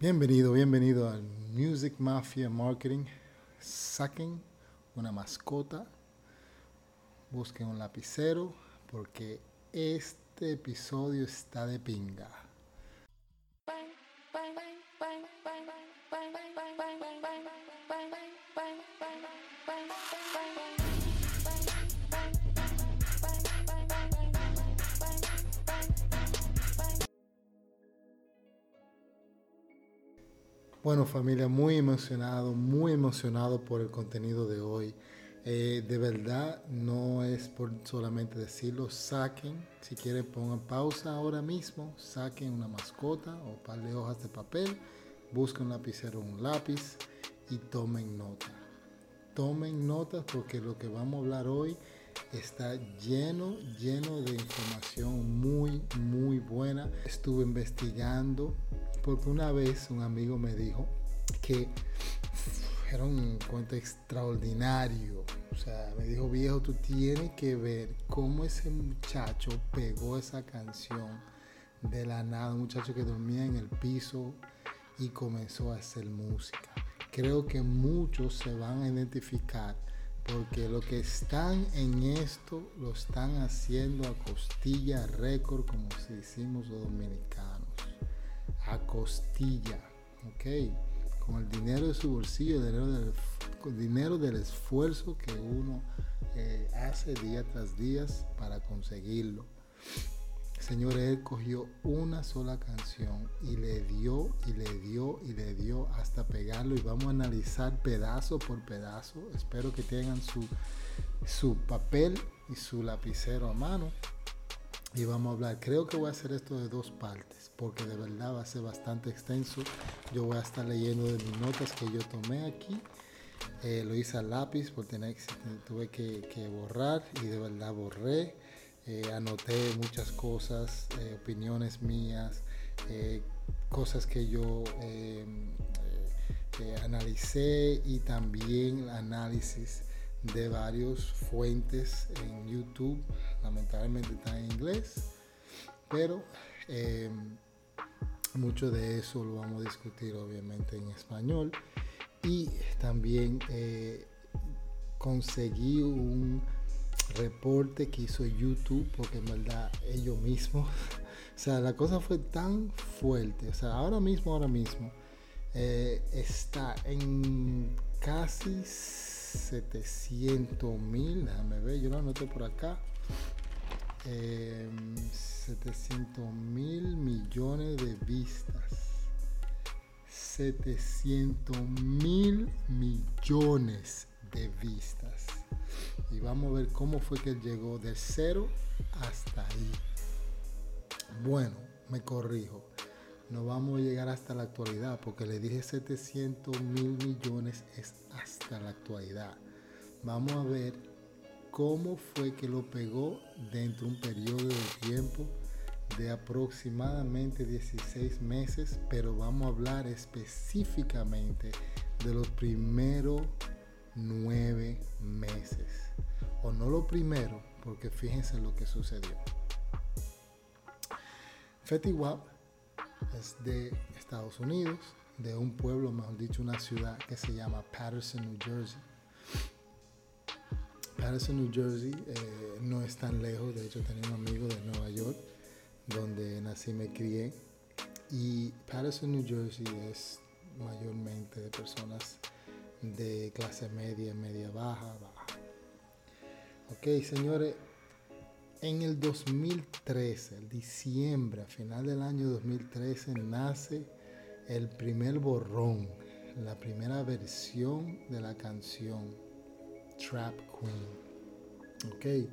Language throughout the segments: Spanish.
Bienvenido, bienvenido al Music Mafia Marketing. Saquen una mascota, busquen un lapicero porque este episodio está de pinga. Familia, muy emocionado, muy emocionado por el contenido de hoy. Eh, de verdad no es por solamente decirlo, saquen, si quieren pongan pausa ahora mismo, saquen una mascota o un par de hojas de papel, busquen un lapicero o un lápiz y tomen nota. Tomen notas porque lo que vamos a hablar hoy está lleno, lleno de información muy, muy buena. Estuve investigando porque una vez un amigo me dijo que era un cuento extraordinario. O sea, me dijo, viejo, tú tienes que ver cómo ese muchacho pegó esa canción de la nada. Un muchacho que dormía en el piso y comenzó a hacer música. Creo que muchos se van a identificar porque lo que están en esto lo están haciendo a costilla récord, como si decimos los dominicanos. A costilla, ¿ok? Con el dinero de su bolsillo, el dinero del, dinero del esfuerzo que uno eh, hace día tras día para conseguirlo. Señor, Él cogió una sola canción y le dio y le dio y le dio hasta pegarlo y vamos a analizar pedazo por pedazo. Espero que tengan su, su papel y su lapicero a mano y vamos a hablar. Creo que voy a hacer esto de dos partes porque de verdad va a ser bastante extenso. Yo voy a estar leyendo de mis notas que yo tomé aquí. Eh, lo hice a lápiz porque tuve que, que borrar y de verdad borré. Eh, anoté muchas cosas, eh, opiniones mías, eh, cosas que yo analicé y también análisis de varias fuentes en YouTube. Lamentablemente está en inglés, pero mucho de eso lo vamos a discutir obviamente en español. Y también conseguí un reporte que hizo YouTube, porque en verdad ellos mismos, o sea, la cosa fue tan fuerte, o sea, ahora mismo, ahora mismo, eh, está en casi 700 mil, déjame ver, yo lo anoté por acá, 700 em, mil millones de vistas. 700 mil millones de vistas y vamos a ver cómo fue que llegó de cero hasta ahí. Bueno, me corrijo. No vamos a llegar hasta la actualidad porque le dije 700 mil millones es hasta la actualidad. Vamos a ver cómo fue que lo pegó dentro de un periodo de tiempo de aproximadamente 16 meses, pero vamos a hablar específicamente de los primeros nueve meses. O no lo primero, porque fíjense lo que sucedió. Fetty Wap es de Estados Unidos, de un pueblo, mejor dicho, una ciudad que se llama Patterson, New Jersey. Patterson, New Jersey eh, no es tan lejos, de hecho tenía un amigo de Nueva York, donde nací y me crié. Y Patterson, New Jersey es mayormente de personas de clase media, media baja, baja. Ok, señores, en el 2013, el diciembre, a final del año 2013, nace el primer borrón, la primera versión de la canción Trap Queen. Ok,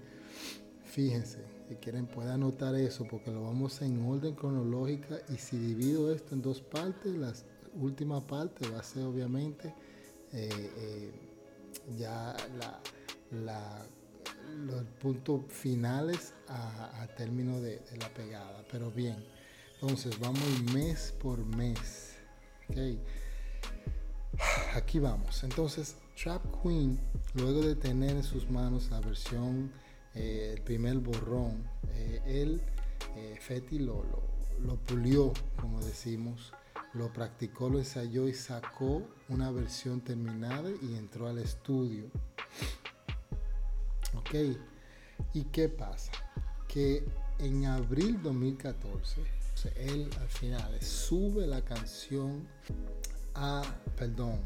fíjense, si quieren pueden anotar eso porque lo vamos en orden cronológica y si divido esto en dos partes, la última parte va a ser obviamente eh, eh, ya los puntos finales a, término de, la pegada. Pero bien, entonces vamos mes por mes. Aquí vamos. Entonces, Trap Queen, luego de tener en sus manos la versión, eh, el primer borrón, él, Fetty lo, lo, lo, pulió, como decimos, lo practicó, lo ensayó y sacó una versión terminada y entró al estudio. Ok, ¿y qué pasa? Que en abril 2014, él al final sube la canción a, perdón,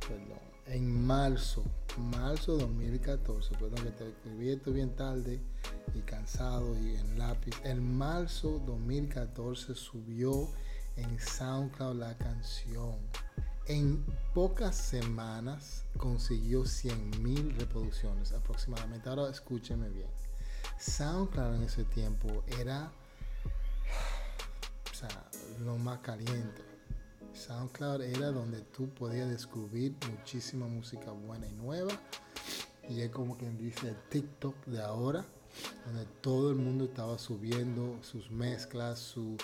perdón, en marzo, marzo 2014, perdón que te escribí esto bien tarde y cansado y en lápiz. En marzo 2014 subió en SoundCloud la canción. En pocas semanas consiguió 100 mil reproducciones aproximadamente. Ahora escúcheme bien. SoundCloud en ese tiempo era lo más caliente. SoundCloud era donde tú podías descubrir muchísima música buena y nueva. Y es como quien dice el TikTok de ahora, donde todo el mundo estaba subiendo sus mezclas, su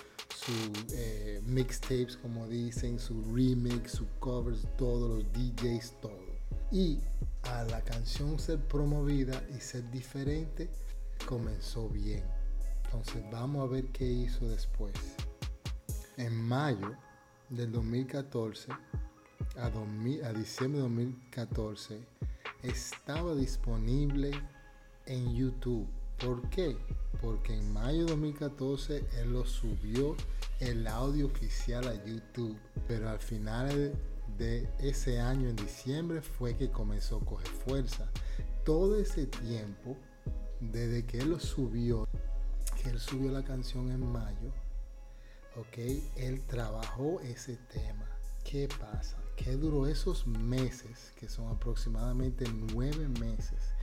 su eh, mixtapes, como dicen, su remix, su covers, todos los DJs, todo. Y a la canción ser promovida y ser diferente, comenzó bien. Entonces vamos a ver qué hizo después. En mayo del 2014 a, a diciembre de 2014 estaba disponible en YouTube. ¿Por qué? Porque en mayo de 2014 él lo subió el audio oficial a YouTube, pero al final de ese año, en diciembre, fue que comenzó a coger fuerza. Todo ese tiempo, desde que él lo subió, que él subió la canción en mayo, ok, él trabajó ese tema. ¿Qué pasa? ¿Qué duró esos meses, que son aproximadamente nueve meses?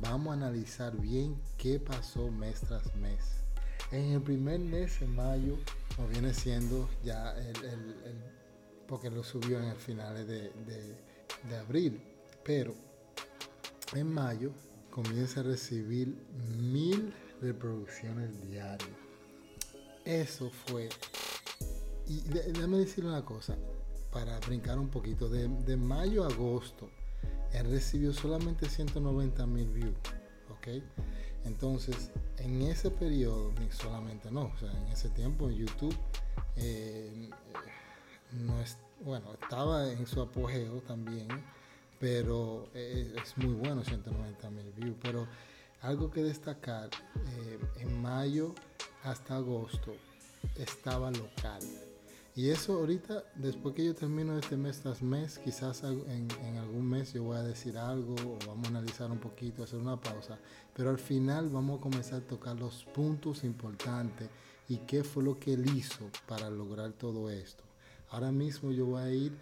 Vamos a analizar bien qué pasó mes tras mes. En el primer mes, en mayo, o viene siendo ya el, porque lo subió en el finales de, de, abril, pero en mayo comienza a recibir mil reproducciones diarias. Eso fue, y déjame decirle una cosa, para brincar un poquito, de, de mayo a agosto, él recibió solamente 190 mil views, ¿ok? Entonces, en ese periodo, solamente no, o en ese tiempo YouTube, eh, no es, bueno, estaba en su apogeo también, pero eh, es muy bueno, 190 mil views. Pero algo que destacar, eh, en mayo hasta agosto estaba local. Y eso ahorita, después que yo termino este mes tras mes, quizás en, algún mes yo voy a decir algo o vamos a analizar un poquito, hacer una pausa. Pero al final vamos a comenzar a tocar los puntos importantes y qué fue lo que él hizo para lograr todo esto. Ahora mismo yo voy a ir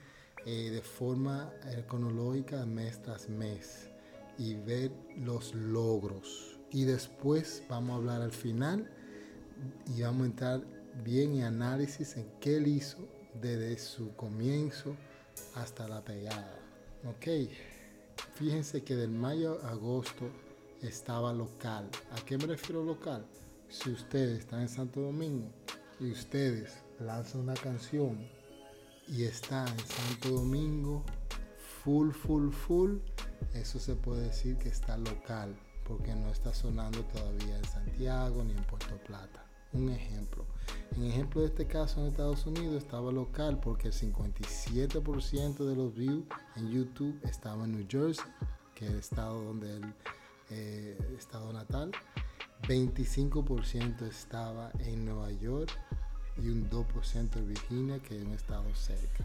eh, de forma eh, cronológica mes tras mes y ver los logros. Y después vamos a hablar al final y vamos a entrar bien y análisis en qué él hizo desde su comienzo hasta la pegada. Ok, fíjense que del mayo a agosto estaba local. ¿A qué me refiero local? Si ustedes están en Santo Domingo y ustedes lanzan una canción y está en Santo Domingo full, full, full, eso se puede decir que está local porque no está sonando todavía en Santiago ni en Puerto Plata. Un ejemplo. En ejemplo de este caso en Estados Unidos estaba local porque el 57% de los views en YouTube estaba en New Jersey, que es el estado donde él eh, estado natal. 25% estaba en Nueva York y un 2% en Virginia, que es un estado cerca.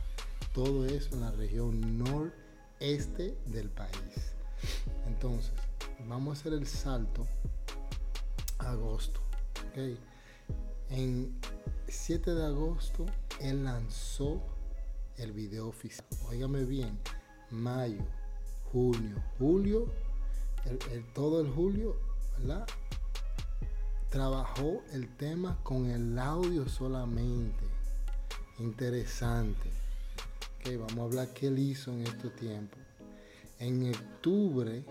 Todo eso en la región noreste del país. Entonces, vamos a hacer el salto a agosto. Okay. En 7 de agosto, él lanzó el video oficial. Óigame bien, mayo, junio, julio, todo el julio, ¿verdad? Trabajó el tema con el audio solamente. Interesante. Ok, vamos a hablar qué él hizo en este tiempo. En octubre,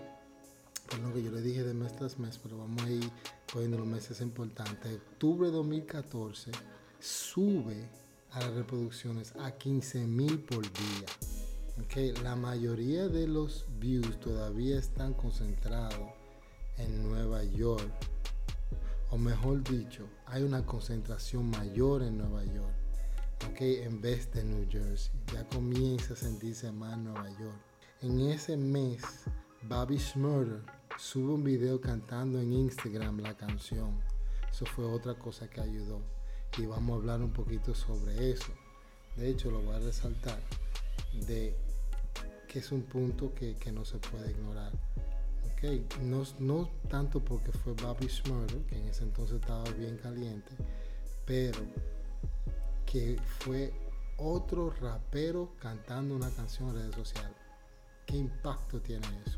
por lo que yo le dije de mes tras mes, pero vamos a ir poniendo los meses importantes. Octubre de 2014 sube a las reproducciones a 15 mil por día. Okay, la mayoría de los views todavía están concentrados en Nueva York. O mejor dicho, hay una concentración mayor en Nueva York. ¿ok? En vez de New Jersey. Ya comienza a sentirse más Nueva York. En ese mes, Bobby Schmurder sube un video cantando en Instagram la canción. Eso fue otra cosa que ayudó. Y vamos a hablar un poquito sobre eso. De hecho, lo voy a resaltar de que es un punto que, no se puede ignorar. Okay. No, no tanto porque fue Bobby Schmurder, que en ese entonces estaba bien caliente, pero que fue otro rapero cantando una canción en redes sociales. ¿Qué impacto tiene eso?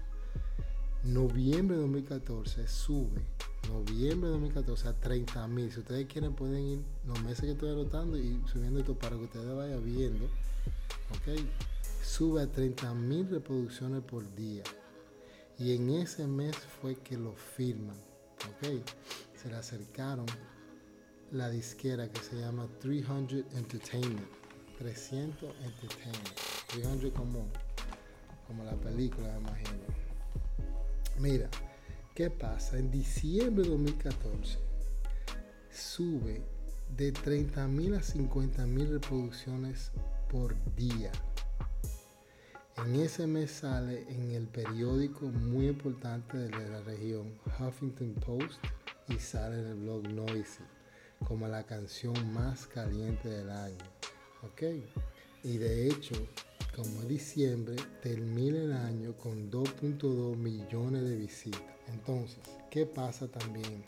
Noviembre de 2014 sube, noviembre de 2014 a 30 mil. Si ustedes quieren pueden ir los meses que estoy anotando y subiendo esto para que ustedes vayan viendo. ¿Ok? Sube a 30 mil reproducciones por día. Y en ese mes fue que lo firman. ¿Ok? Se le acercaron la disquera que se llama 300 Entertainment. 300 Entertainment. 300 como, como la película, me imagino. Mira, ¿qué pasa? En diciembre de 2014 sube de 30 mil a 50 mil reproducciones por día. En ese mes sale en el periódico muy importante de la región, Huffington Post, y sale en el blog Noisy como la canción más caliente del año. ¿Ok? Y de hecho, como diciembre, termina el año con 2.2 millones de visitas. Entonces, ¿qué pasa también?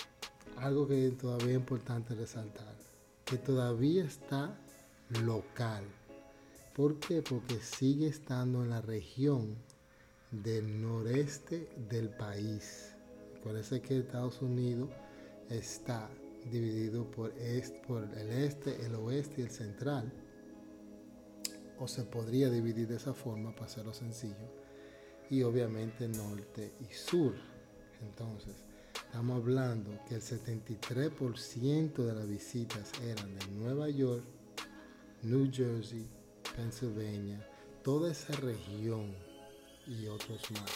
Algo que todavía es importante resaltar, que todavía está local. ¿Por qué? Porque sigue estando en la región del noreste del país. Parece que Estados Unidos está dividido por, por el este, el oeste y el central. O se podría dividir de esa forma para hacerlo sencillo. Y obviamente norte y sur. Entonces, estamos hablando que el 73% de las visitas eran de Nueva York, New Jersey, Pennsylvania, toda esa región y otros más.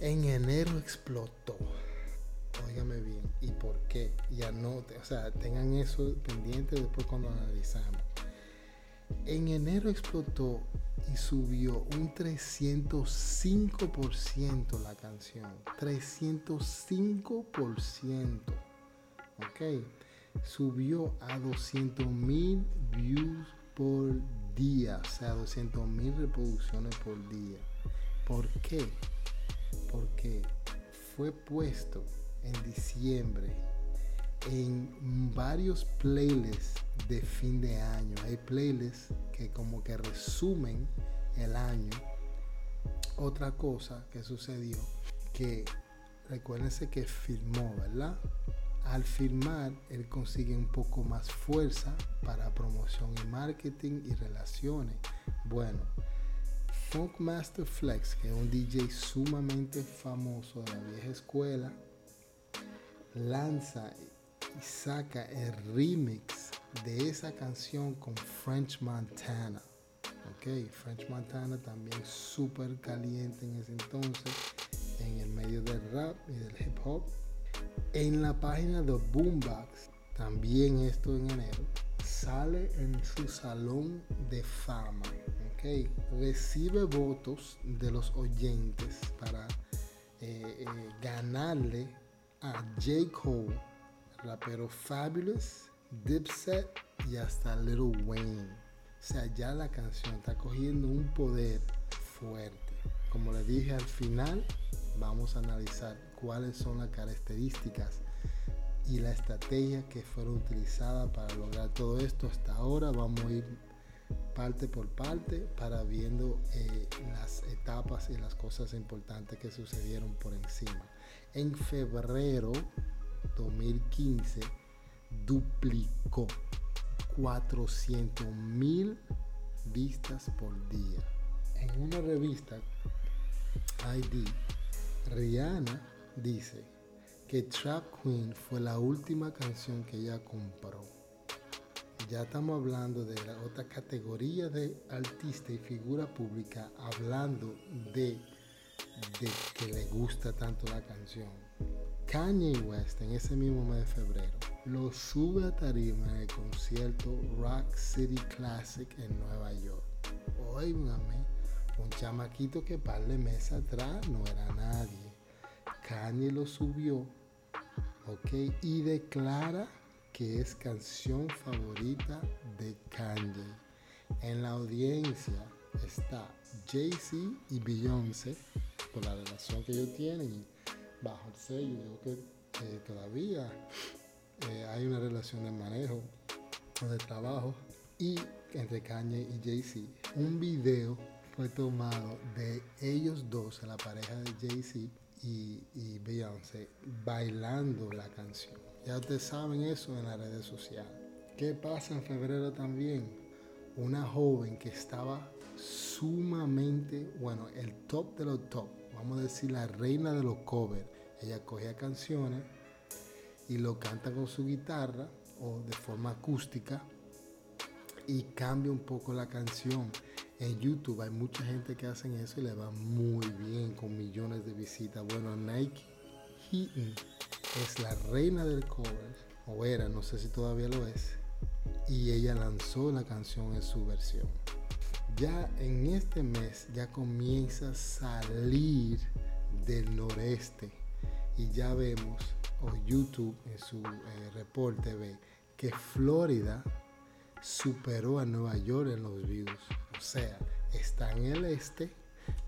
En enero explotó óigame bien, ¿y por qué? Y anote, o sea, tengan eso pendiente después cuando analizamos. En enero explotó y subió un 305% la canción. 305%. ¿Ok? Subió a 200 mil views por día. O sea, 200 mil reproducciones por día. ¿Por qué? Porque fue puesto en diciembre en varios playlists de fin de año. Hay playlists que como que resumen el año. Otra cosa que sucedió, que recuérdense que firmó, ¿verdad? Al firmar, él consigue un poco más fuerza para promoción y marketing y relaciones. Bueno, Funk Master Flex, que es un DJ sumamente famoso de la vieja escuela, lanza saca el remix de esa canción con French Montana. Ok, French Montana también súper caliente en ese entonces, en el medio del rap y del hip hop. En la página de Boombox, también esto en enero, sale en su salón de fama. Ok, recibe votos de los oyentes para eh, eh, ganarle a J. Cole, rapero Fabulous, Dipset y hasta Little Wayne. O sea, ya la canción está cogiendo un poder fuerte. Como le dije al final, vamos a analizar cuáles son las características y la estrategia que fueron utilizadas para lograr todo esto. Hasta ahora vamos a ir parte por parte para viendo eh, las etapas y las cosas importantes que sucedieron por encima en febrero 2015 duplicó 400 mil vistas por día. En una revista ID, Rihanna dice que Trap Queen fue la última canción que ella compró. Ya estamos hablando de la otra categoría de artista y figura pública hablando de de que le gusta tanto la canción. Kanye West en ese mismo mes de febrero lo sube a tarima en el concierto Rock City Classic en Nueva York. Óigame, un chamaquito que par de meses atrás no era nadie. Kanye lo subió, ok, y declara que es canción favorita de Kanye. En la audiencia está Jay-Z y Beyoncé, por la relación que ellos tienen, bajo el sello, yo que eh, todavía eh, hay una relación de manejo o de trabajo y entre Kanye y Jay-Z. Un video fue tomado de ellos dos, la pareja de Jay-Z y, y Beyoncé, bailando la canción. Ya ustedes saben eso en las redes sociales. ¿Qué pasa en febrero también? Una joven que estaba sumamente, bueno, el top de los top, vamos a decir la reina de los covers. Ella cogía canciones y lo canta con su guitarra o de forma acústica y cambia un poco la canción. En YouTube hay mucha gente que hace eso y le va muy bien con millones de visitas. Bueno, Nike Heaton es la reina del cover, o era, no sé si todavía lo es, y ella lanzó la canción en su versión. Ya en este mes ya comienza a salir del noreste y ya vemos, o YouTube en su eh, reporte ve, que Florida superó a Nueva York en los views. O sea, está en el este,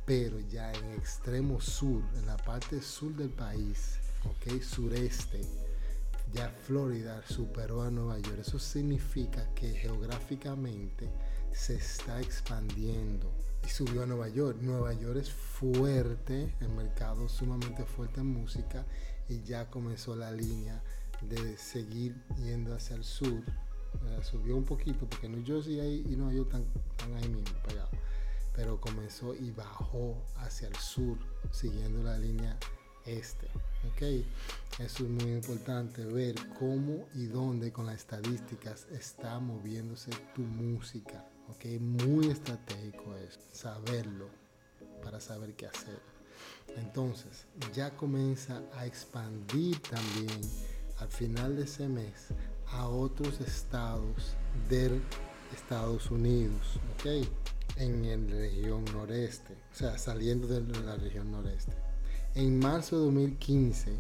pero ya en extremo sur, en la parte sur del país, ok, sureste, ya Florida superó a Nueva York. Eso significa que geográficamente se está expandiendo subió a Nueva York. Nueva York es fuerte, el mercado sumamente fuerte en música y ya comenzó la línea de seguir yendo hacia el sur subió un poquito porque New Jersey ahí, y no yo están, ahí mismo, pegado. Pero comenzó y bajó hacia el sur, siguiendo la línea este. ¿ok? Eso es muy importante, ver cómo y dónde con las estadísticas está moviéndose tu música. ¿Ok? Muy estratégico es saberlo para saber qué hacer. Entonces, ya comienza a expandir también al final de ese mes a otros estados del Estados Unidos, ¿ok? En la región noreste, o sea, saliendo de la región noreste. En marzo de 2015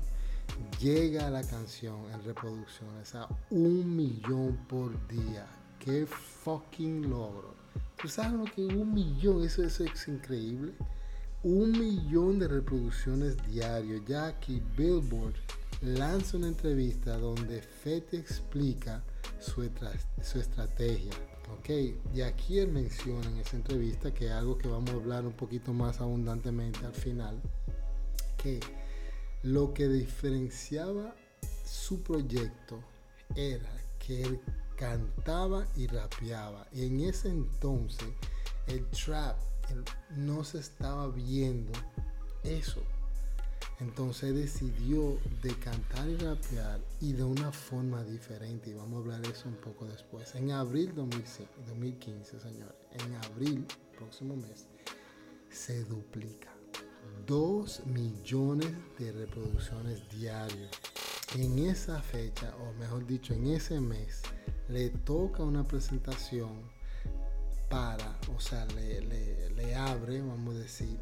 llega la canción en reproducciones a un millón por día. ¡Qué fucking logro! ¿Tú sabes lo que es un millón? Eso, es increíble. Un millón de reproducciones diarios. Ya aquí Billboard lanza una entrevista donde Fete explica su, estrategia. ¿ok? Y aquí él menciona en esa entrevista que algo que vamos a hablar un poquito más abundantemente al final, que lo que diferenciaba su proyecto era que él cantaba y rapeaba. Y en ese entonces el trap no se estaba viendo eso. Entonces decidió de cantar y rapear y de una forma diferente. Y vamos a hablar de eso un poco después. En abril 2015, señores. En abril, próximo mes, se duplica. Dos millones de reproducciones diarias. En esa fecha, o mejor dicho, en ese mes, le toca una presentación para, o sea, le, abre, vamos a decir,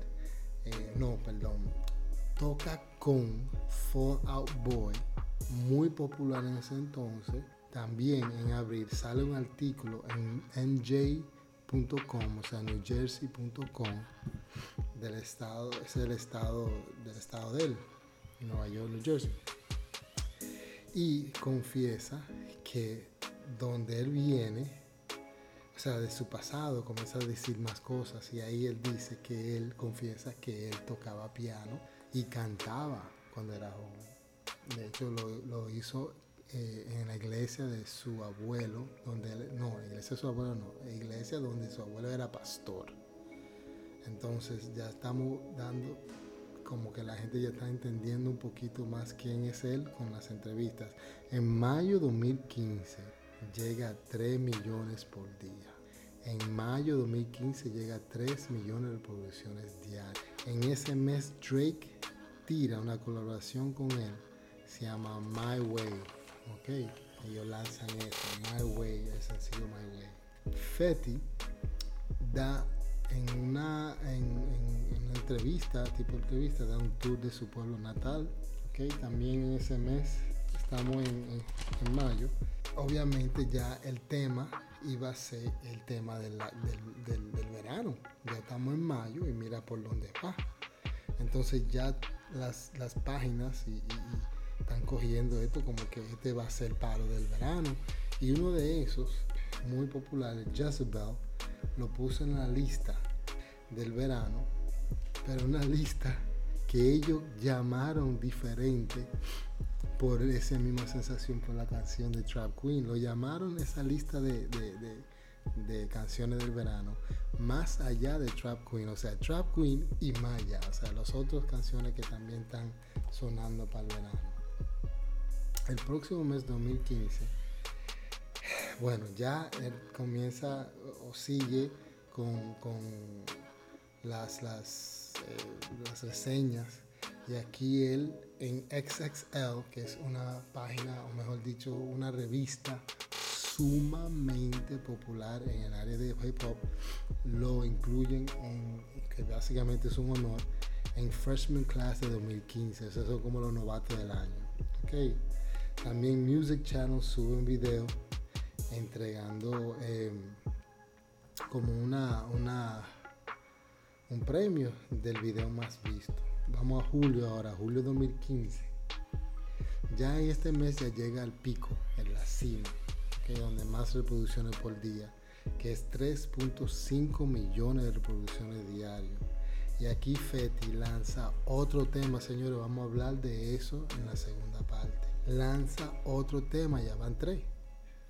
eh, no, perdón, toca con Fall Out Boy, muy popular en ese entonces. También en abril sale un artículo en nj.com, o sea, newjersey.com, del estado, es el estado, del estado de él, Nueva York, New Jersey. Y confiesa que donde él viene, o sea, de su pasado, comienza a decir más cosas y ahí él dice que él confiesa que él tocaba piano y cantaba cuando era joven. De hecho, lo, hizo eh, en la iglesia de su abuelo, donde no, la iglesia de su abuelo no, iglesia donde su abuelo era pastor. Entonces ya estamos dando como que la gente ya está entendiendo un poquito más quién es él con las entrevistas. En mayo de 2015 llega a 3 millones por día. En mayo de 2015 llega a 3 millones de reproducciones diarias. En ese mes Drake tira una colaboración con él se llama My Way, ok. Ellos lanzan eso, My Way, el sencillo My Way. Fetty da en una, en, una entrevista, tipo entrevista, da un tour de su pueblo natal, ok. También en ese mes, estamos en, mayo, obviamente ya el tema iba a ser el tema del, verano. Ya estamos en mayo y mira por dónde va. Entonces ya las, páginas y, están cogiendo esto como que este va a ser el paro del verano. Y uno de esos, muy popular, Jezebel, lo puso en la lista del verano, pero una lista que ellos llamaron diferente por esa misma sensación por la canción de Trap Queen. Lo llamaron esa lista de, canciones del verano más allá de Trap Queen, o sea, Trap Queen y Maya, o sea, las otras canciones que también están sonando para el verano. El próximo mes 2015, bueno, ya comienza o sigue con, las, las, eh, las reseñas y aquí él en XXL, que es una página, o mejor dicho, una revista sumamente popular en el área de hip hop, lo incluyen en, que básicamente es un honor, en Freshman Class de 2015. Esos son como los novatos del año. Okay. También Music Channel sube un video entregando em, como una, una, un premio del video más visto. Vamos a julio ahora, julio 2015. Ya en este mes ya llega al pico, en la cima, que donde más reproducciones por día, que es 3.5 millones de reproducciones diarias. Y aquí Feti lanza otro tema, señores, vamos a hablar de eso en la segunda parte. Lanza otro tema, ya van tres.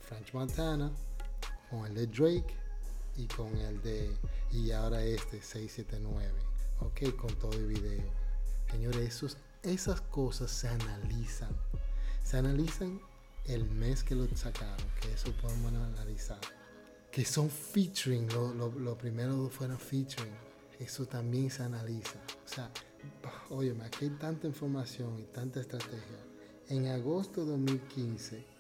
French Montana, con el de Drake y con el de, y ahora este, 679. Ok, con todo el video. Señores, esas cosas se analizan. Se analizan el mes que lo sacaron, que eso podemos analizar. Que son featuring, lo, primero fueron featuring. Eso también se analiza. O sea, oye, aquí hay tanta información y tanta estrategia. En agosto de 2015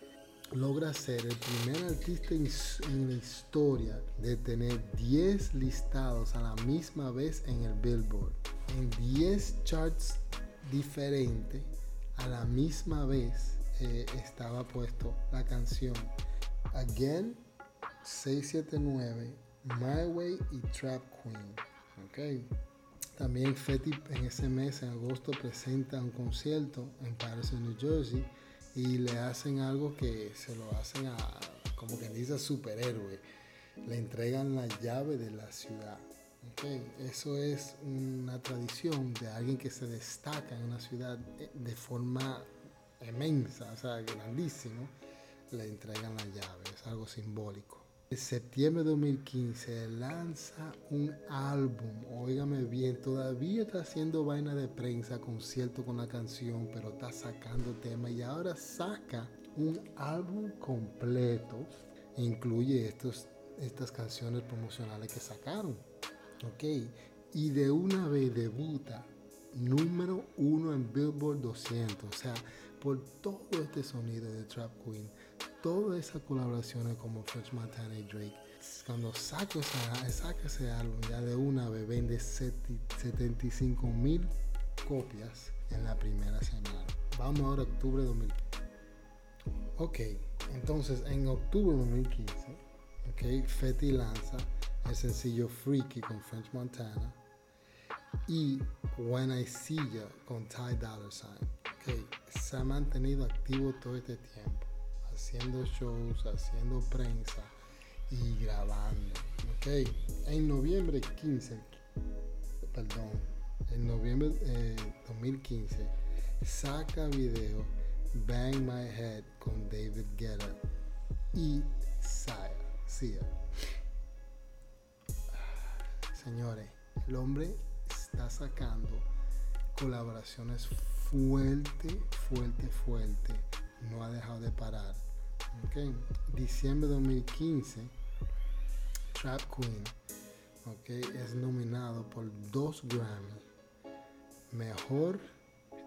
logra ser el primer artista en la historia de tener 10 listados a la misma vez en el Billboard en 10 charts diferentes a la misma vez eh, estaba puesto la canción Again 679 My Way y Trap Queen okay. también Fetty en ese mes en agosto presenta un concierto en Patterson New Jersey y le hacen algo que se lo hacen a como que dice superhéroe. Le entregan la llave de la ciudad. Eso es una tradición de alguien que se destaca en una ciudad de forma inmensa, o sea, grandísimo, le entregan la llave, es algo simbólico. En septiembre de 2015 lanza un álbum, óigame bien, todavía está haciendo vaina de prensa, concierto con la canción, pero está sacando tema y ahora saca un álbum completo, incluye estos, estas canciones promocionales que sacaron. ¿ok? Y de una vez debuta número uno en Billboard 200, o sea, por todo este sonido de Trap Queen, todas esas colaboraciones como French Montana y Drake, cuando saca, ese álbum ya de una vez vende 75 mil copias en la primera semana. Vamos ahora a octubre de 2015. Ok, entonces en octubre de 2015, ok, Fetty lanza el sencillo Freaky con French Montana y When I See Ya con Ty Dollar Sign. Okay. Se ha mantenido activo todo este tiempo, haciendo shows, haciendo prensa y grabando. Okay. En noviembre 15, perdón, en noviembre de 2015 saca video Bang My Head con David Guetta y Sia. Señores, el hombre está sacando colaboraciones fuerte, fuerte, fuerte. No ha dejado de parar. Okay. Diciembre de 2015, Trap Queen okay, es nominado por dos Grammy. Mejor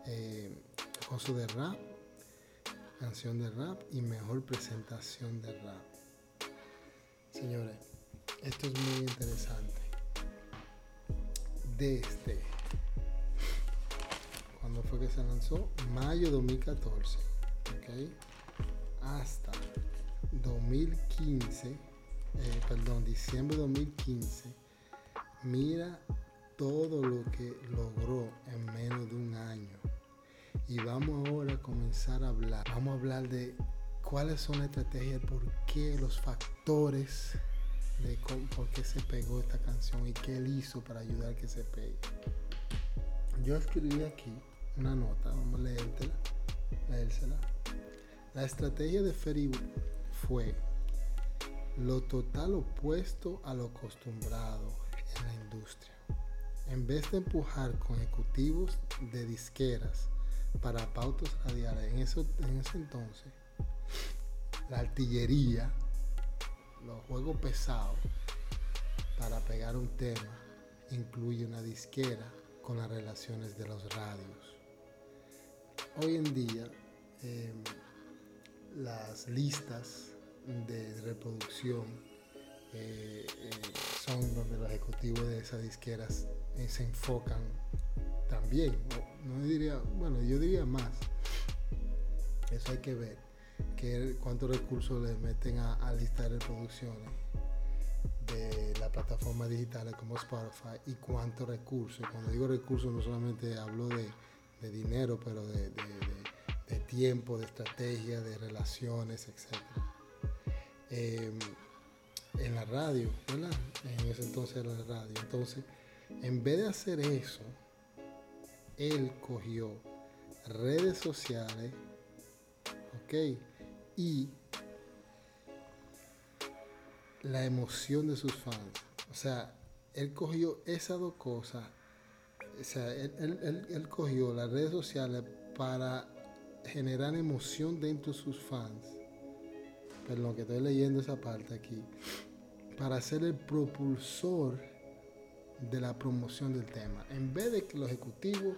eh, de rap canción de rap y mejor presentación de rap. Señores, esto es muy interesante. Desde cuando fue que se lanzó, mayo 2014, hasta 2015, eh, perdón, diciembre 2015, mira todo lo que logró en menos de un año. Y vamos ahora a comenzar a hablar. Vamos a hablar de cuáles son las estrategias, por qué, los factores de por qué se pegó esta canción y qué él hizo para ayudar a que se pegue. Yo escribí aquí una nota, vamos a leértela, leérsela. La estrategia de Ferry fue lo total opuesto a lo acostumbrado en la industria. En vez de empujar con ejecutivos de disqueras para pautas radiales, en, eso, en ese entonces, la artillería, los juegos pesados para pegar un tema, incluye una disquera con las relaciones de los radios. Hoy en día, em, las listas de reproducción eh, eh, son donde los ejecutivos de esas disqueras eh, se enfocan también. No, diría, bueno, yo diría más. Eso hay que ver. Que cuántos recursos le meten a, a lista de reproducciones de las plataformas digitales como Spotify y cuántos recursos. Cuando digo recursos no solamente hablo de, dinero, pero de, tiempo, de estrategia, de relaciones, etc. Em, en la radio, ¿verdad? En ese entonces era la radio. Entonces, en vez de hacer eso, él cogió redes sociales, ¿ok? Y la emoción de sus fans. O sea, él cogió esas dos cosas. O sea, él, cogió las redes sociales para generar emoción dentro de sus fans. Perdón, que estoy leyendo esa parte aquí. Para ser el propulsor de la promoción del tema. En vez de que los ejecutivos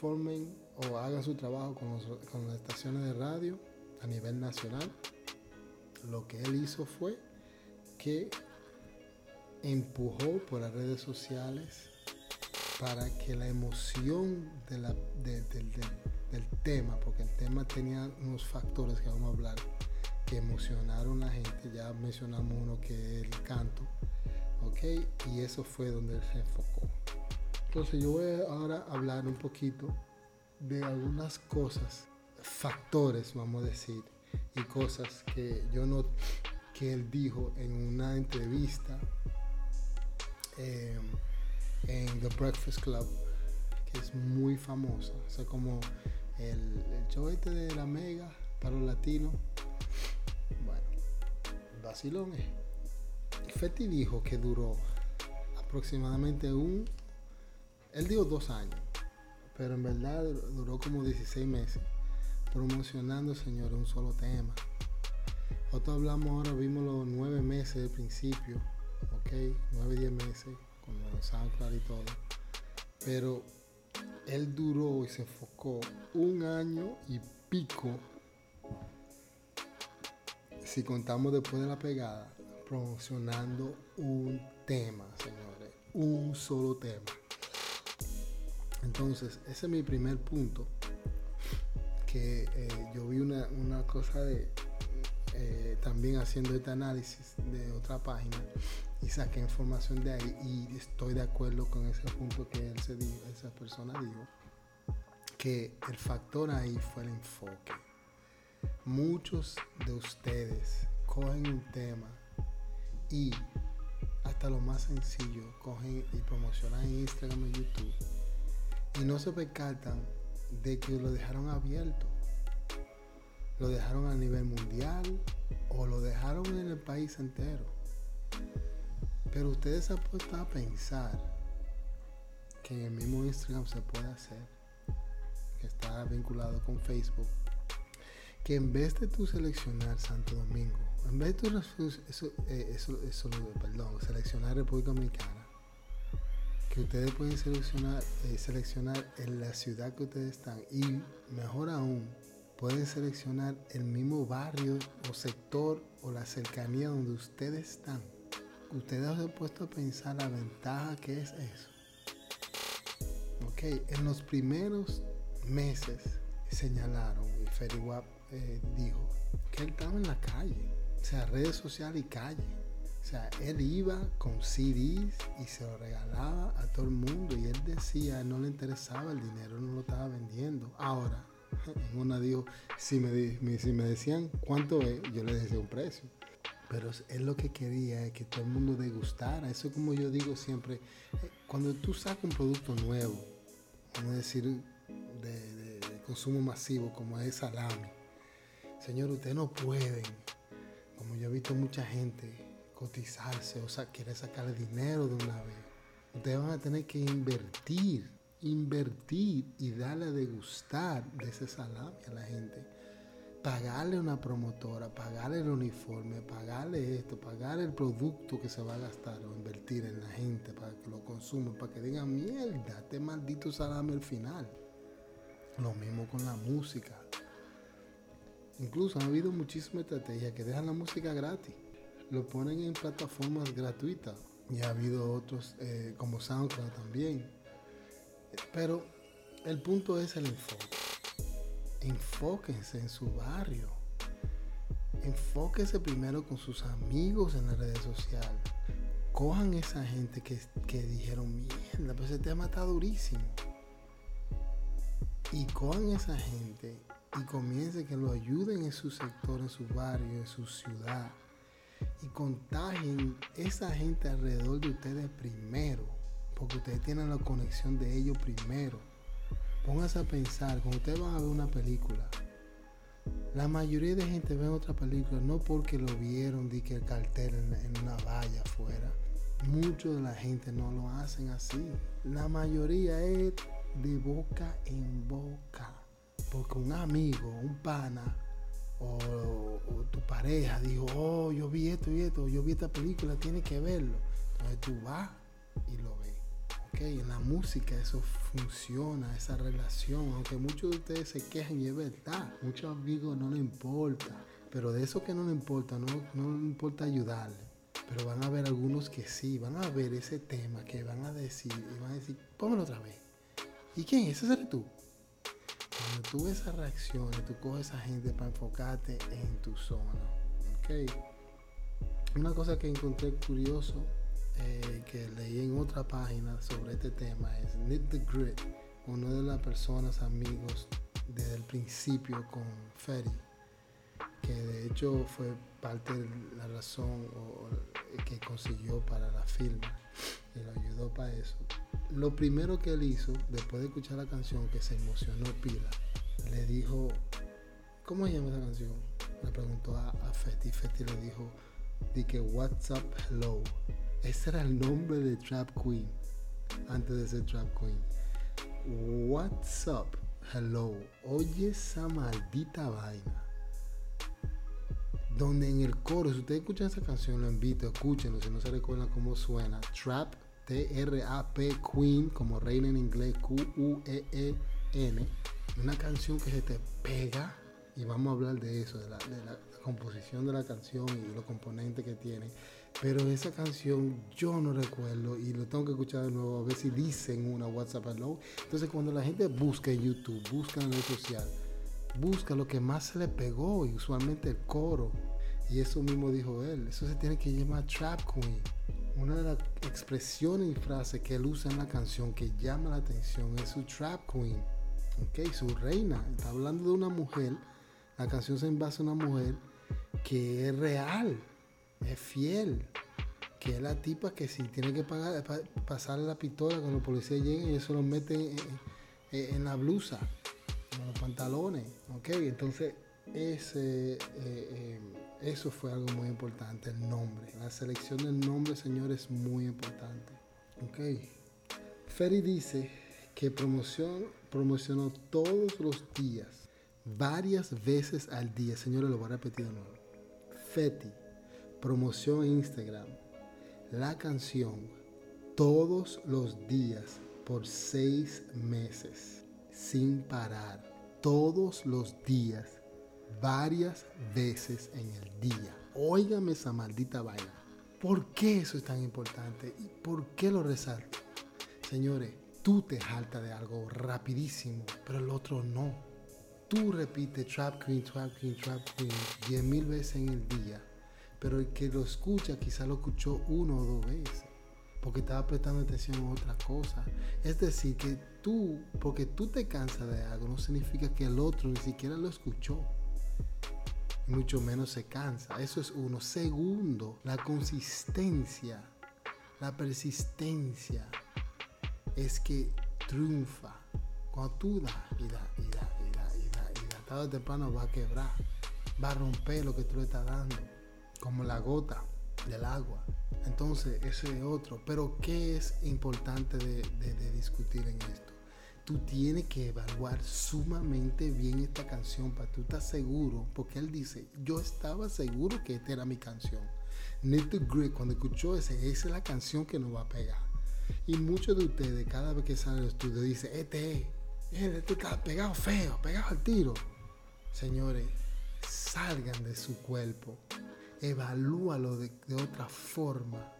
formen o hagan su trabajo con, las estaciones de radio a nivel nacional, lo que él hizo fue que empujó por las redes sociales para que la emoción de la, del tema, porque el tema tenía unos factores que vamos a hablar que emocionaron a la gente, ya mencionamos uno que es el canto, ¿ok? Y eso fue donde él se enfocó. Entonces yo voy ahora a hablar un poquito de algunas cosas, factores, vamos a decir, y cosas que yo no que él dijo en una entrevista em, en The Breakfast Club, que es muy famosa, o sea, como el, el show este de la Mega para los latinos. Bueno, vacilón es. Fetty dijo que duró aproximadamente un, él dijo dos años, pero en verdad duró como 16 meses promocionando, señores, un solo tema. Nosotros hablamos ahora, vimos los nueve meses del principio, ok, nueve, diez meses, con los SoundCloud y todo. Pero él duró y se enfocó un año y pico, si contamos después de la pegada, promocionando un tema, señores, un solo tema. Entonces, ese es mi primer punto, que eh, yo vi una, una cosa de eh, también haciendo este análisis de otra página y saqué información de ahí y estoy de acuerdo con ese punto que él se dijo, esa persona dijo, que el factor ahí fue el enfoque. Muchos de ustedes cogen un tema y hasta lo más sencillo cogen y promocionan en Instagram y YouTube y no se percatan de que lo dejaron abierto lo dejaron a nivel mundial o lo dejaron en el país entero. Pero ustedes se han puesto a pensar que en el mismo Instagram se puede hacer, que está vinculado con Facebook, que en vez de tú seleccionar Santo Domingo, en vez de tú eso, eh, eso, perdón, seleccionar República Dominicana, que ustedes pueden seleccionar, eh, seleccionar en la ciudad que ustedes están y mejor aún, pueden seleccionar el mismo barrio o sector o la cercanía donde ustedes están. Ustedes han puesto a pensar la ventaja que es eso. Ok, en los primeros meses señalaron, y Feriwap eh, dijo, que él estaba en la calle, o sea, redes sociales y calle. O sea, él iba con CDs y se lo regalaba a todo el mundo y él decía, no le interesaba el dinero, no lo estaba vendiendo. Ahora, en una dijo, si me, si me decían cuánto es, yo le decía un precio. Pero él lo que quería es que todo el mundo degustara. Eso es como yo digo siempre, cuando tú sacas un producto nuevo, vamos a decir, de, consumo masivo como es salami, señor, ustedes no pueden, como yo he visto mucha gente, cotizarse o sea, quiere sacarle dinero de una vez. Ustedes van a tener que invertir invertir y darle a degustar de ese salami a la gente. Pagarle una promotora, pagarle el uniforme, pagarle esto, pagarle el producto que se va a gastar o invertir en la gente para que lo consuman, para que digan mierda, este maldito salami al final. Lo mismo con la música. Incluso ha habido muchísimas estrategias que dejan la música gratis. Lo ponen en plataformas gratuitas. Y ha habido otros eh, como SoundCloud también pero el punto es el enfoque. Enfóquense en su barrio. Enfóquense primero con sus amigos en las redes sociales. Cojan esa gente que, que dijeron, mierda, pues ese tema está durísimo. Y cojan esa gente y comiencen que lo ayuden en su sector, en su barrio, en su ciudad. Y contagien esa gente alrededor de ustedes primero porque ustedes tienen la conexión de ellos primero. Pónganse a pensar, cuando ustedes van a ver una película, la mayoría de gente ve otra película no porque lo vieron de que el cartel en, una valla afuera. Mucho de la gente no lo hacen así. La mayoría es de boca en boca. Porque un amigo, un pana o, o, tu pareja dijo, oh, yo vi esto y esto, yo vi esta película, tienes que verlo. Entonces tú vas y lo ves en la música eso funciona, esa relación, aunque muchos de ustedes se quejen y es verdad, muchos amigos no le importa, pero de eso que no le importa, no, no le importa ayudarle. Pero van a haber algunos que sí, van a ver ese tema que van a decir y van a decir, póngalo otra vez. ¿Y quién? ¿Ese eres tú? Cuando tú ves esa reacción, tú coges a esa gente para enfocarte en tu zona. Una cosa que encontré curioso eh, que leí en otra página sobre este tema es Nick the Grit, uno de las personas amigos desde el principio con Ferry, que de hecho fue parte de la razón que consiguió para la firma y lo ayudó para eso. Lo primero que él hizo, después de escuchar la canción, que se emocionó pila, le dijo, ¿cómo se llama esa canción? Le preguntó a, a Fetty. Fetty le dijo, di que WhatsApp Hello ese era el nombre de Trap Queen antes de ser Trap Queen. What's up? Hello. Oye esa maldita vaina. Donde en el coro, si ustedes escuchan esa canción, lo invito, escúchenlo, si no se recuerdan cómo suena. Trap, T-R-A-P, Queen, como reina en inglés, Q-U-E-E-N. Una canción que se te pega, y vamos a hablar de eso, de la, de la composición de la canción y los componentes que tiene pero esa canción yo no recuerdo y lo tengo que escuchar de nuevo a ver si dicen una WhatsApp Hello. Entonces cuando la gente busca en YouTube, busca en red social, busca lo que más se le pegó y usualmente el coro. Y eso mismo dijo él. Eso se tiene que llamar Trap Queen. Una de las expresiones y frases que él usa en la canción que llama la atención es su Trap Queen. Okay, su reina. Está hablando de una mujer. La canción se envasa en una mujer que es real es fiel. Que es la tipa que si tiene que pagar, pasarle la pistola cuando los policías lleguen, y eso lo mete en, la blusa, en los pantalones. ¿ok? Entonces, ese, eh, eh, eso fue algo muy importante, el nombre. La selección del nombre, señor, es muy importante. ¿ok? Ferry dice que promocionó todos los días, varias veces al día. Señores, lo voy a repetir de nuevo. Feti promoción en Instagram, la canción todos los días por seis meses, sin parar. todos los días, varias veces en el día. Óigame esa maldita vaina. ¿Por qué eso es tan importante? ¿Y por qué lo resalto? Señores, tú te jaltas de algo rapidísimo, pero el otro no. Tú repites Trap Queen, Trap Queen, Trap Queen 10 mil veces en el día, pero el que lo escucha quizá lo escuchó uno o dos veces porque estaba prestando atención a otra cosa. Es decir, que tú, porque tú te cansas de algo, no significa que el otro ni siquiera lo escuchó. Mucho menos se cansa. Eso es uno. Segundo, la consistencia, la persistencia es que triunfa. Cuando tú das y das y das y das y das, tarde o temprano va a quebrar, va a romper lo que tú le estás dando, como la gota del agua. Entonces, ese es otro. Pero, ¿qué es importante de, discutir en esto? Tú tienes que evaluar sumamente bien esta canción para tú estar seguro, porque él dice, yo estaba seguro que esta era mi canción. Need to cuando escuchó ese, esa es la canción que nos va a pegar. Y muchos de ustedes, cada vez que sale al estudio, dicen, este es, este está pegado feo, pegado al tiro. Señores, salgan de su cuerpo evalúalo de, otra forma.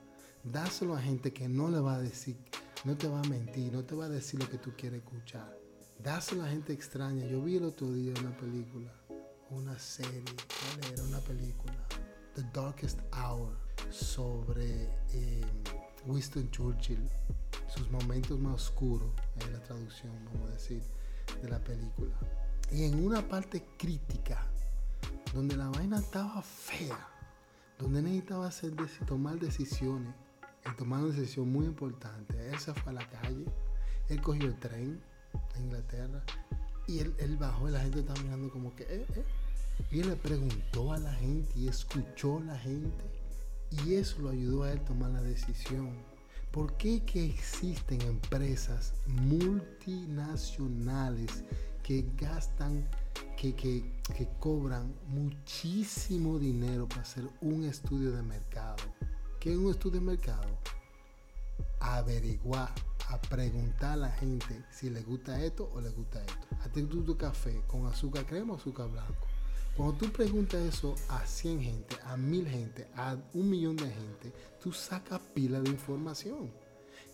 Dáselo a gente que no le va a decir, no te va a mentir, no te va a decir lo que tú quieres escuchar. Dáselo a gente extraña. Yo vi el otro día una película, una serie, era? Una película, The Darkest Hour, sobre eh, Winston Churchill, sus momentos más oscuros, en la traducción, vamos a decir, de la película. Y en una parte crítica, donde la vaina estaba fea, donde necesitaba hacer, tomar decisiones, y tomar una decisión muy importante. Él se fue a la calle, él cogió el tren a Inglaterra y él, bajó y la gente estaba mirando como que, eh, eh. Y él le preguntó a la gente y escuchó a la gente y eso lo ayudó a él tomar la decisión. ¿Por qué que existen empresas multinacionales que gastan que, cobran muchísimo dinero para hacer un estudio de mercado. ¿Qué es un estudio de mercado? Averiguar, a preguntar a la gente si le gusta esto o le gusta esto. A ti tu café con azúcar crema o azúcar blanco. Cuando tú preguntas eso a 100 gente, a 1000 gente, a un millón de gente, tú sacas pila de información.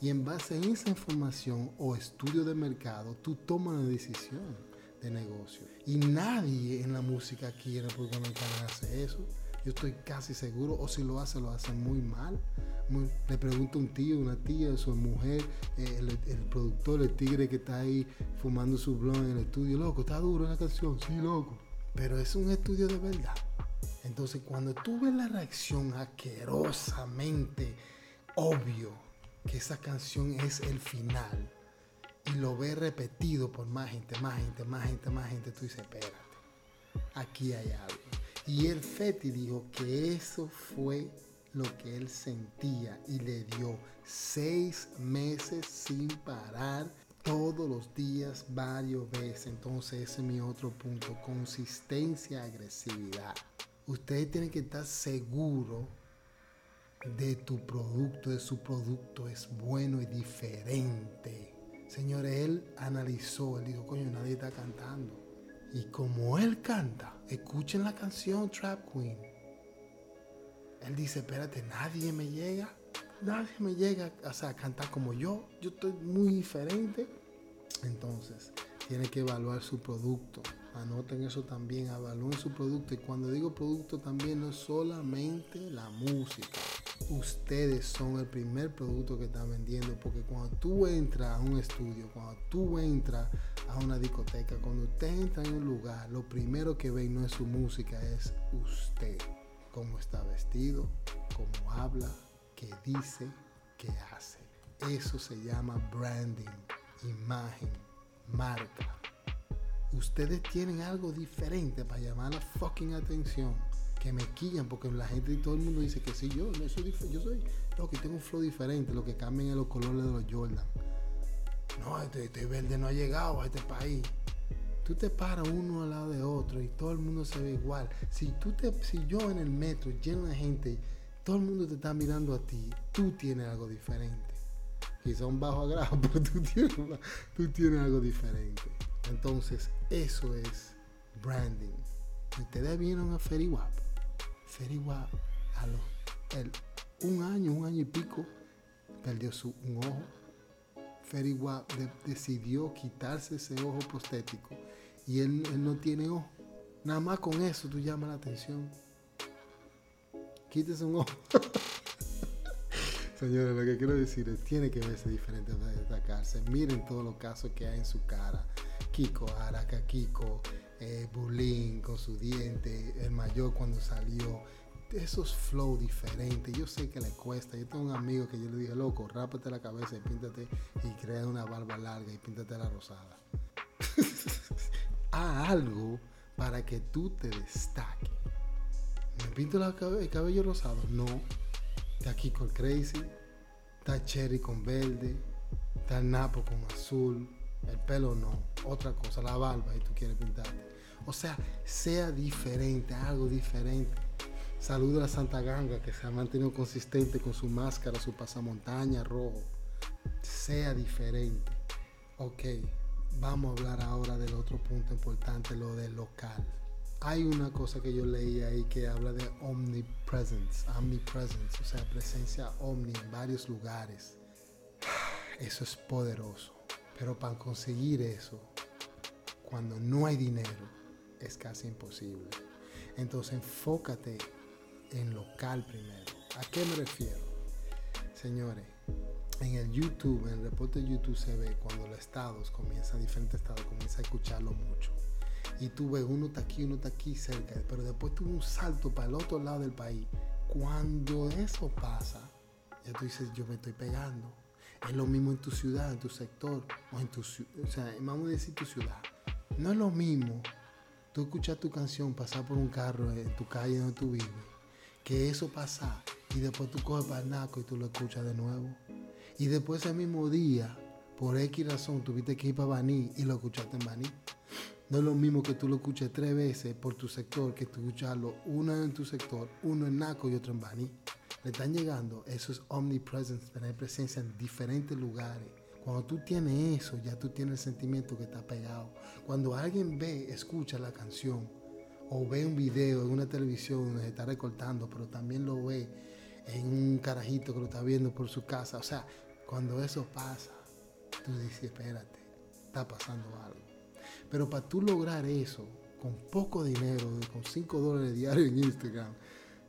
Y en base a esa información o estudio de mercado, tú tomas una decisión de negocio. Y nadie en la música aquí en República Dominicana hace eso. Yo estoy casi seguro, o si lo hace, lo hace muy mal. le pregunto a un tío, una tía, su mujer, eh, el, productor, el tigre que está ahí fumando su blog en el estudio. Loco, está duro la canción, sí, loco. Pero es un estudio de verdad. Entonces, cuando tú ves la reacción asquerosamente obvio que esa canción es el final, y lo ve repetido por más gente, más gente, más gente, más gente, tú dices, espérate, aquí hay algo. Y el Feti dijo que eso fue lo que él sentía y le dio seis meses sin parar todos los días, varios veces. Entonces ese es mi otro punto, consistencia, agresividad. Ustedes tienen que estar seguros de tu producto, de su producto es bueno y diferente. Señores, él analizó, él dijo, coño, nadie está cantando. Y como él canta, escuchen la canción Trap Queen. Él dice, espérate, nadie me llega, nadie me llega a cantar como yo. Yo estoy muy diferente. Entonces, tiene que evaluar su producto. Anoten eso también, evalúen su producto. Y cuando digo producto también no es solamente la música ustedes son el primer producto que están vendiendo, porque cuando tú entras a un estudio, cuando tú entras a una discoteca, cuando usted entra en un lugar, lo primero que ven no es su música, es usted, cómo está vestido, cómo habla, qué dice, qué hace. Eso se llama branding, imagen, marca. Ustedes tienen algo diferente para llamar la fucking atención que me quillan porque la gente y todo el mundo dice que sí, yo, no, soy, yo soy, lo que tengo un flow diferente, lo que cambian es los colores de los Jordan. No, este, este, verde no ha llegado a este país. Tú te paras uno al lado de otro y todo el mundo se ve igual. Si, tú te, si yo en el metro lleno de gente, todo el mundo te está mirando a ti, tú tienes algo diferente. Quizá un bajo agrado, pero tú tienes, tú tienes algo diferente. Entonces, eso es branding. Ustedes vieron a Feriwap. Feriwap a los, un año, un año y pico, perdió su, un ojo. Feriwap decidió quitarse ese ojo prostético y él, él no tiene ojo. Nada más con eso tú llamas la atención. Quítese un ojo. Señores, lo que quiero decir es, tiene que verse diferente para destacarse. Miren todos los casos que hay en su cara. Kiko, Araka Kiko, eh, Bulín con su diente, el mayor cuando salió. Esos flow diferentes. Yo sé que le cuesta. Yo tengo un amigo que yo le dije, loco, rápate la cabeza y píntate y crea una barba larga y píntate la rosada. Haz algo para que tú te destaques. ¿Me pinto el cabello rosado? No. Está Kiko el Crazy, está Cherry con verde, está Napo con azul, el pelo no, otra cosa, la barba y tú quieres pintarte. O sea, sea diferente, algo diferente. Saludo a la Santa Ganga que se ha mantenido consistente con su máscara, su pasamontaña rojo. Sea diferente. Ok, vamos a hablar ahora del otro punto importante, lo del local hay una cosa que yo leí ahí que habla de omnipresence, omnipresence, o sea, presencia omni en varios lugares. Eso es poderoso. Pero para conseguir eso, cuando no hay dinero, es casi imposible. Entonces enfócate en local primero. ¿A qué me refiero? Señores, en el YouTube, en el reporte de YouTube se ve cuando los estados comienzan, diferentes estados comienzan a escucharlo mucho y tú ves uno está aquí, uno está aquí cerca, pero después tuvo un salto para el otro lado del país. Cuando eso pasa, ya tú dices, yo me estoy pegando. Es lo mismo en tu ciudad, en tu sector, o en tu, o sea, vamos a decir tu ciudad. No es lo mismo tú escuchar tu canción pasar por un carro en tu calle donde tú vives, que eso pasa y después tú coges para el naco y tú lo escuchas de nuevo. Y después ese mismo día, por X razón, tuviste que ir para Baní y lo escuchaste en Baní. No es lo mismo que tú lo escuches tres veces por tu sector que tú escucharlo uno en tu sector, uno en Naco y otro en Bani. Le están llegando, eso es omnipresence, tener presencia en diferentes lugares. Cuando tú tienes eso, ya tú tienes el sentimiento que está pegado. Cuando alguien ve, escucha la canción o ve un video en una televisión donde se está recortando, pero también lo ve en un carajito que lo está viendo por su casa. O sea, cuando eso pasa, tú dices, espérate, está pasando algo. Pero para tú lograr eso, con poco dinero, con 5 dólares diarios en Instagram,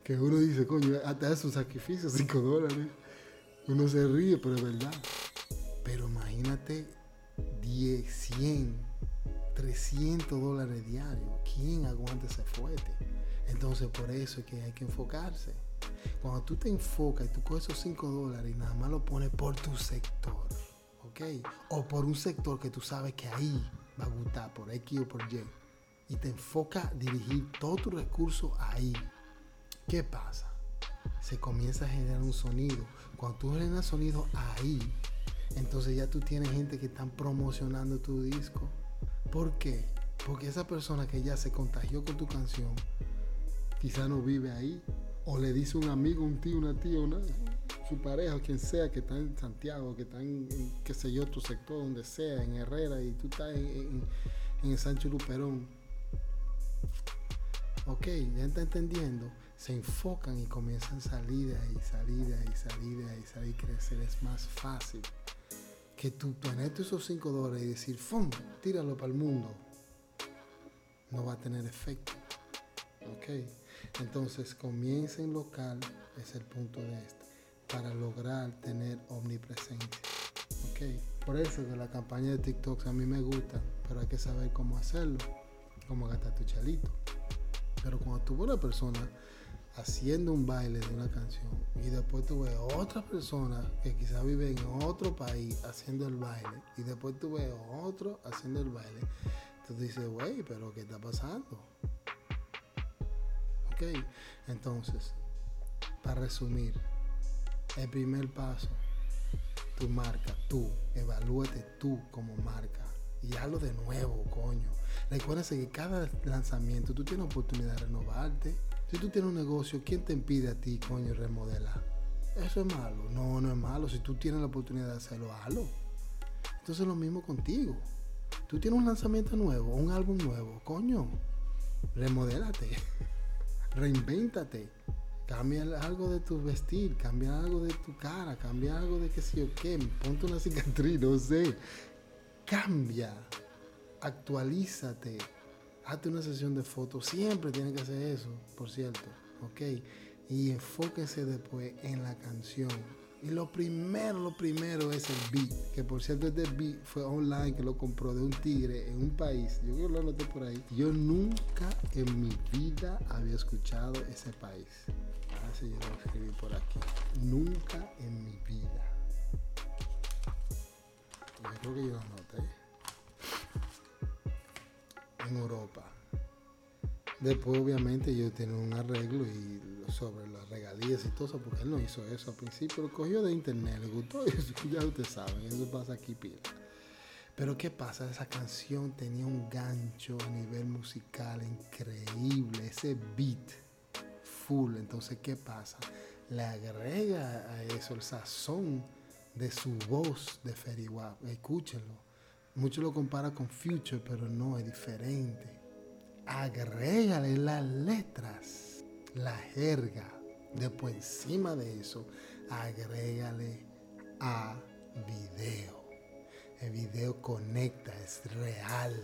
que uno dice, coño, hasta es un sacrificio, 5 dólares. Uno se ríe, pero es verdad. Pero imagínate 10, 100, 300 dólares diarios. ¿Quién aguanta ese fuerte? Entonces por eso es que hay que enfocarse. Cuando tú te enfocas y tú coges esos 5 dólares y nada más lo pones por tu sector, ¿ok? O por un sector que tú sabes que ahí va a gustar por X o por Y. Y te enfoca a dirigir todo tu recurso ahí. ¿Qué pasa? Se comienza a generar un sonido. Cuando tú generas sonido ahí, entonces ya tú tienes gente que están promocionando tu disco. ¿Por qué? Porque esa persona que ya se contagió con tu canción, quizá no vive ahí. O le dice un amigo, un tío, una tía, una, su pareja, quien sea, que está en Santiago, que está en, qué sé yo, tu sector, donde sea, en Herrera, y tú estás en, en, Sánchez Luperón. Ok, ya está entendiendo. Se enfocan y comienzan a salir de ahí, salir de ahí, salir crecer. Es más fácil que tú ponerte esos 5 dólares y decir, ¡fum! Tíralo para el mundo. No va a tener efecto. Ok, entonces comienza en local, es el punto de este para lograr tener omnipresencia. Okay. Por eso que la campaña de TikTok a mí me gusta, pero hay que saber cómo hacerlo, cómo gastar tu chalito. Pero cuando tú ves una persona haciendo un baile de una canción y después tú ves otra persona que quizás vive en otro país haciendo el baile y después tú ves otro haciendo el baile, tú dices, güey, pero ¿qué está pasando? Ok, entonces, para resumir, el primer paso, tu marca, tú, evalúate tú como marca y hazlo de nuevo, coño. Recuérdate que cada lanzamiento tú tienes oportunidad de renovarte. Si tú tienes un negocio, ¿quién te impide a ti, coño, remodelar? Eso es malo. No, no es malo. Si tú tienes la oportunidad de hacerlo, hazlo. Entonces lo mismo contigo. Tú tienes un lanzamiento nuevo, un álbum nuevo, coño, remodélate, reinvéntate, cambia algo de tu vestir, cambia algo de tu cara, cambia algo de qué sé yo qué, ponte una cicatriz, no sé, cambia, actualízate, hazte una sesión de fotos, siempre tienes que hacer eso, por cierto, ok, y enfóquese después en la canción y lo primero, lo primero es el beat, que por cierto este beat fue online que lo compró de un tigre en un país. Yo creo que lo noté por ahí. Yo nunca en mi vida había escuchado ese país. Así yo lo escribí por aquí. Nunca en mi vida. Yo creo que yo lo noté. En Europa. Después obviamente ellos tienen un arreglo y sobre las regalías y todo eso, porque él no hizo eso al principio, lo cogió de internet, le gustó, ya ustedes saben, eso pasa aquí pila. Pero ¿qué pasa? Esa canción tenía un gancho a nivel musical increíble, ese beat full. Entonces, ¿qué pasa? Le agrega a eso el sazón de su voz de Feriwap. Escúchenlo. Muchos lo comparan con Future, pero no, es diferente. Agrégale las letras la jerga. Después encima de eso, agrégale a video. El video conecta, es real.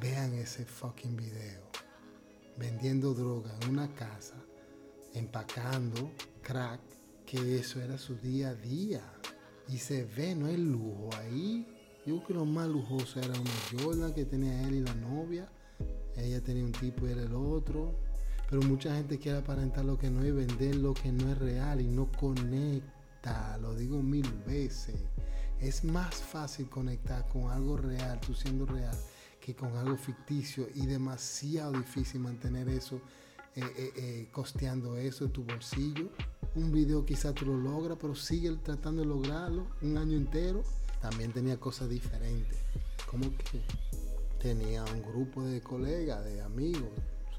Vean ese fucking video. Vendiendo droga en una casa, empacando crack, que eso era su día a día. Y se ve, no hay lujo ahí. Yo creo que lo más lujoso era una Jordan que tenía él y la novia. Ella tenía un tipo y él el otro pero mucha gente quiere aparentar lo que no es, vender lo que no es real y no conecta. Lo digo mil veces. Es más fácil conectar con algo real, tú siendo real, que con algo ficticio y demasiado difícil mantener eso, eh, eh, eh, costeando eso en tu bolsillo. Un video quizá tú lo logras, pero sigue tratando de lograrlo un año entero. También tenía cosas diferentes. Como que tenía un grupo de colegas, de amigos,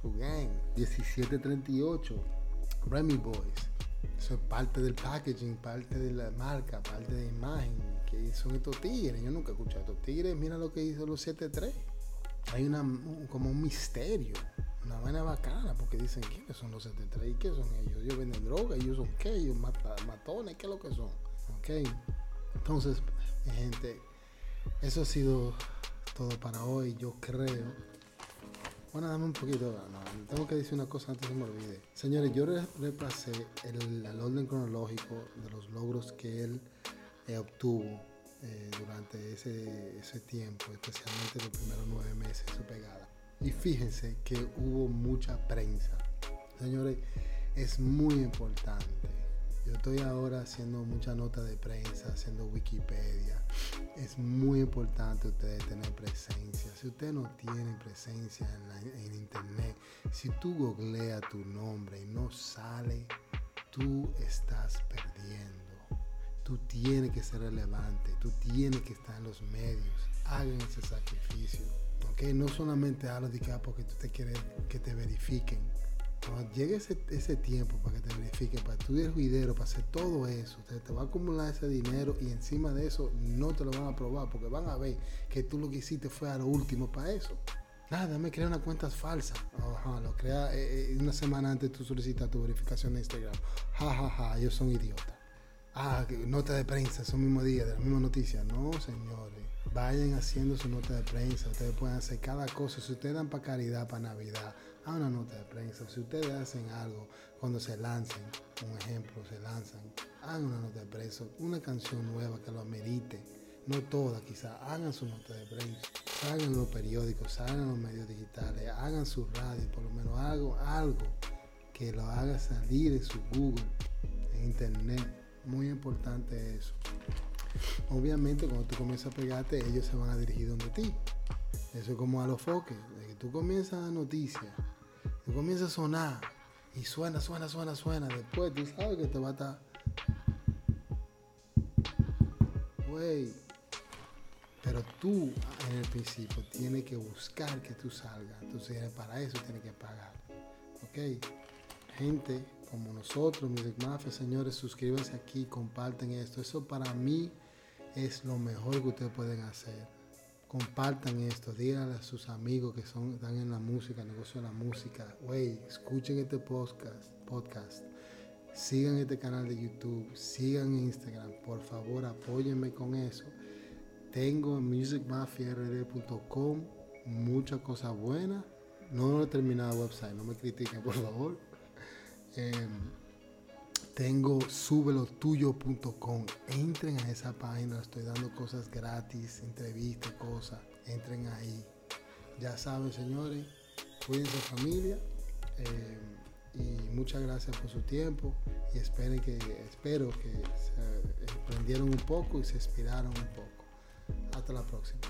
su gang. 1738, Remy Boys. Eso es parte del packaging, parte de la marca, parte de la imagen que son estos tigres. Yo nunca he escuchado estos tigres. Mira lo que hizo los 73. Hay una, como un misterio, una vaina bacana, porque dicen quiénes son los 73 y qué son ellos. Ellos venden droga, ellos son qué, ellos matones, qué es lo que son. Ok. Entonces, gente, eso ha sido todo para hoy. Yo creo bueno, dame un poquito. Tengo que decir una cosa antes que me olvide. Señores, yo repasé el, orden cronológico de los logros que él eh, obtuvo eh, durante ese, ese tiempo, especialmente los primeros nueve meses de su pegada. Y fíjense que hubo mucha prensa. Señores, es muy importante yo estoy ahora haciendo mucha nota de prensa, haciendo Wikipedia. Es muy importante ustedes tener presencia. Si ustedes no tienen presencia en, internet, si tú googleas tu nombre y no sale, tú estás perdiendo. Tú tienes que ser relevante, tú tienes que estar en los medios. Hagan ese sacrificio. ¿okay? No solamente hablo de que ah, porque tú te quieres que te verifiquen cuando llegue ese, tiempo para que te verifiquen, para estudiar juidero, para hacer todo eso, te, te va a acumular ese dinero y encima de eso no te lo van a aprobar porque van a ver que tú lo que hiciste fue a lo último para eso. Nada, me crea una cuenta falsa. Ajá, lo crea eh, eh, una semana antes tú solicitas tu verificación de Instagram. Ja, ja, ja, ellos son idiotas. Ah, nota de prensa, son mismo día, de la misma noticia. No, señores. Vayan haciendo su nota de prensa. Ustedes pueden hacer cada cosa. Si ustedes dan para caridad, para Navidad, a una nota de prensa. Si ustedes hacen algo cuando se lancen, un ejemplo, se lanzan, hagan una nota de prensa, una canción nueva que lo amerite. No toda, quizás hagan su nota de prensa, salgan los periódicos, salgan los medios digitales, hagan su radio, por lo menos algo, algo que lo haga salir en su Google, en Internet. Muy importante eso. Obviamente cuando tú comienzas a pegarte, ellos se van a dirigir donde ti. Eso es como a los foques, de que tú comienzas a noticias comienza a sonar y suena, suena, suena, suena, después tú sabes que te va a estar. Güey. Pero tú en el principio tienes que buscar que tú salgas. Entonces para eso tienes que pagar. ¿Ok? Gente como nosotros, Music Mafia, señores, suscríbanse aquí, comparten esto. Eso para mí es lo mejor que ustedes pueden hacer. Compartan esto, díganle a sus amigos que son, están en la música, negocio de la música, wey, escuchen este podcast, podcast, sigan este canal de YouTube, sigan Instagram, por favor apóyenme con eso. Tengo musicmafiard.com muchas cosas buenas. No he terminado el website, no me critiquen por favor. Em, tengo subelotuyo.com. Entren a esa página, estoy dando cosas gratis, entrevistas, cosas. Entren ahí. Ya saben, señores, cuídense familia. Eh, y muchas gracias por su tiempo. Y esperen que, espero que se emprendieron un poco y se inspiraron un poco. Hasta la próxima.